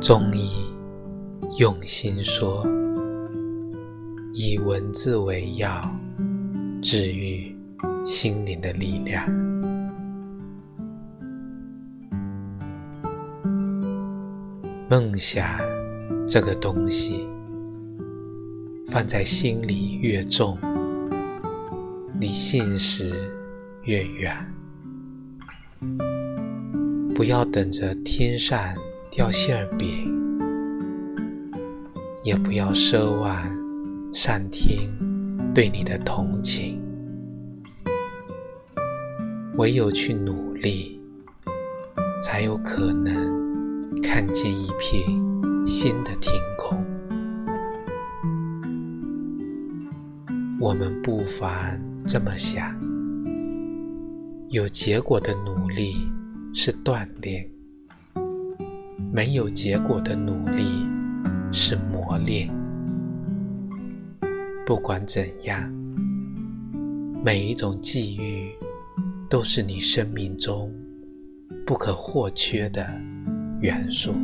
中医用心说，以文字为药，治愈心灵的力量。梦想这个东西，放在心里越重，离现实越远。不要等着天上掉馅饼，也不要奢望上天对你的同情。唯有去努力，才有可能看见一片新的天空。我们不妨这么想：有结果的努力。是锻炼，没有结果的努力是磨练。不管怎样，每一种际遇都是你生命中不可或缺的元素。